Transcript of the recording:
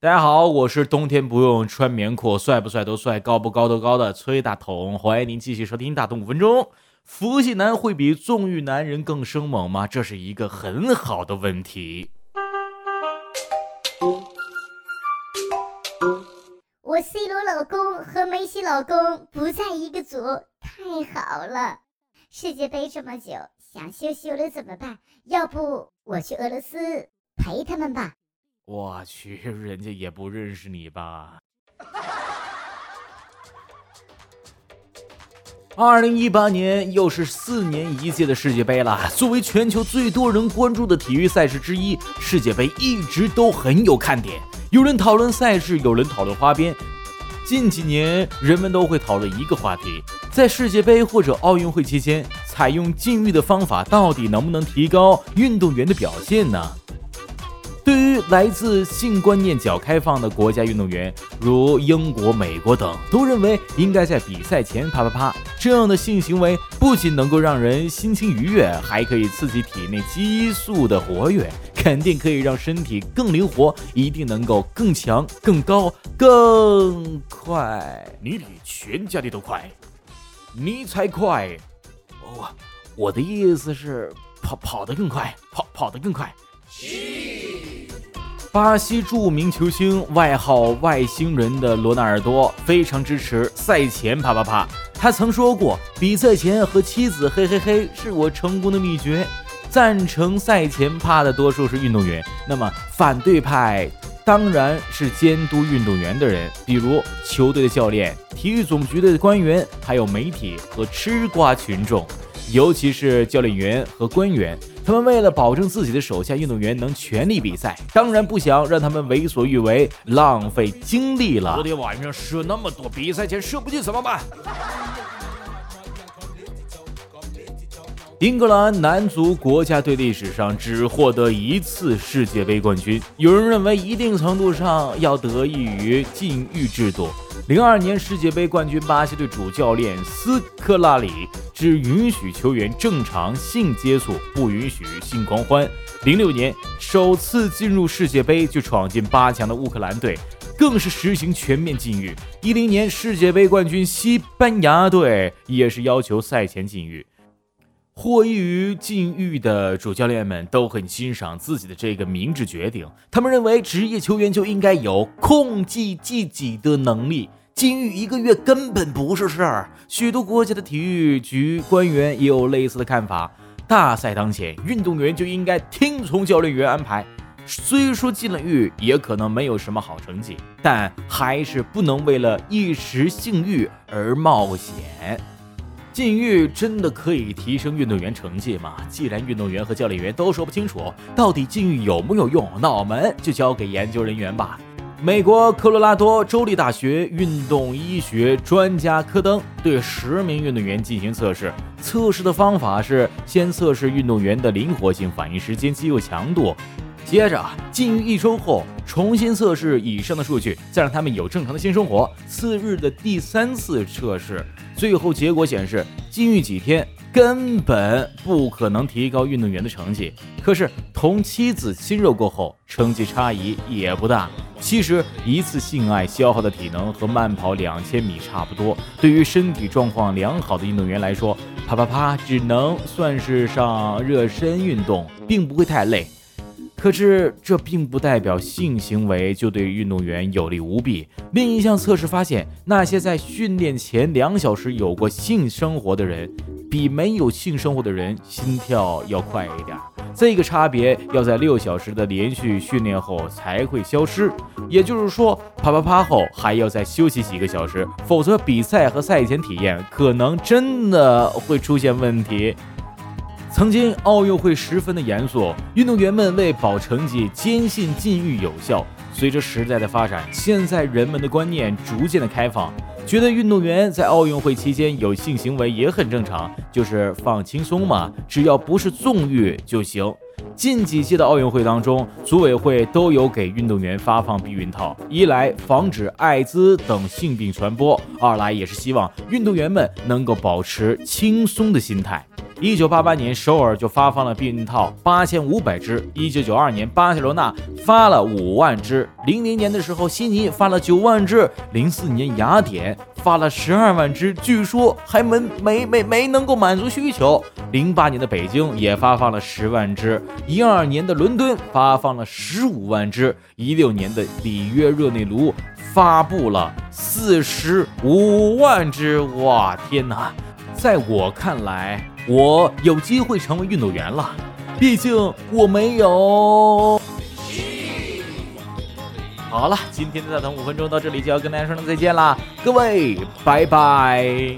大家好，我是冬天不用穿棉裤，帅不帅都帅，高不高都高的崔大同，欢迎您继续收听《大同五分钟》。佛系男会比纵欲男人更生猛吗？这是一个很好的问题。我 C 罗老公和梅西老公不在一个组，太好了！世界杯这么久，想休息了怎么办？要不我去俄罗斯陪他们吧。我去，人家也不认识你吧？二零一八年又是四年一届的世界杯了。作为全球最多人关注的体育赛事之一，世界杯一直都很有看点。有人讨论赛事，有人讨论花边。近几年，人们都会讨论一个话题：在世界杯或者奥运会期间，采用禁欲的方法到底能不能提高运动员的表现呢？对于来自性观念较开放的国家运动员，如英国、美国等，都认为应该在比赛前啪啪啪。这样的性行为不仅能够让人心情愉悦，还可以刺激体内激素的活跃，肯定可以让身体更灵活，一定能够更强、更高、更快。你比全家的都快，你才快！我我的意思是跑跑得更快，跑跑得更快。巴西著名球星，外号“外星人”的罗纳尔多非常支持赛前啪啪啪。他曾说过：“比赛前和妻子嘿嘿嘿是我成功的秘诀。”赞成赛前啪的多数是运动员，那么反对派当然是监督运动员的人，比如球队的教练、体育总局的官员，还有媒体和吃瓜群众，尤其是教练员和官员。他们为了保证自己的手下运动员能全力比赛，当然不想让他们为所欲为，浪费精力了。昨天晚上射那么多，比赛前射不进怎么办？英格兰男足国家队历史上只获得一次世界杯冠军，有人认为一定程度上要得益于禁欲制度。零二年世界杯冠军巴西队主教练斯科拉里只允许球员正常性接触，不允许性狂欢。零六年首次进入世界杯就闯进八强的乌克兰队，更是实行全面禁欲。一零年世界杯冠军西班牙队也是要求赛前禁欲。获益于禁欲的主教练们都很欣赏自己的这个明智决定，他们认为职业球员就应该有控制自己的能力。禁欲一个月根本不是事儿，许多国家的体育局官员也有类似的看法。大赛当前，运动员就应该听从教练员安排。虽说禁了欲也可能没有什么好成绩，但还是不能为了一时性欲而冒险。禁欲真的可以提升运动员成绩吗？既然运动员和教练员都说不清楚到底禁欲有没有用，那我们就交给研究人员吧。美国科罗拉多州立大学运动医学专家科登对十名运动员进行测试。测试的方法是先测试运动员的灵活性、反应时间、肌肉强度，接着禁欲一周后重新测试以上的数据，再让他们有正常的性生活。次日的第三次测试，最后结果显示，禁欲几天。根本不可能提高运动员的成绩。可是同妻子亲热过后，成绩差异也不大。其实一次性爱消耗的体能和慢跑两千米差不多。对于身体状况良好的运动员来说，啪啪啪只能算是上热身运动，并不会太累。可是这并不代表性行为就对运动员有利无弊。另一项测试发现，那些在训练前两小时有过性生活的人。比没有性生活的人心跳要快一点，这个差别要在六小时的连续训练后才会消失。也就是说，啪啪啪后还要再休息几个小时，否则比赛和赛前体验可能真的会出现问题。曾经奥运会十分的严肃，运动员们为保成绩坚信禁欲有效。随着时代的发展，现在人们的观念逐渐的开放。觉得运动员在奥运会期间有性行为也很正常，就是放轻松嘛，只要不是纵欲就行。近几届的奥运会当中，组委会都有给运动员发放避孕套，一来防止艾滋等性病传播，二来也是希望运动员们能够保持轻松的心态。一九八八年，首尔就发放了避孕套八千五百只；一九九二年，巴塞罗那发了五万只；零零年的时候，悉尼发了九万只；零四年，雅典发了十二万只，据说还没没没没能够满足需求。零八年的北京也发放了十万只；一二年的伦敦发放了十五万只；一六年的里约热内卢发布了四十五万只。哇，天哪！在我看来，我有机会成为运动员了，毕竟我没有。好了，今天的大唐五分钟到这里就要跟大家说声再见啦，各位，拜拜。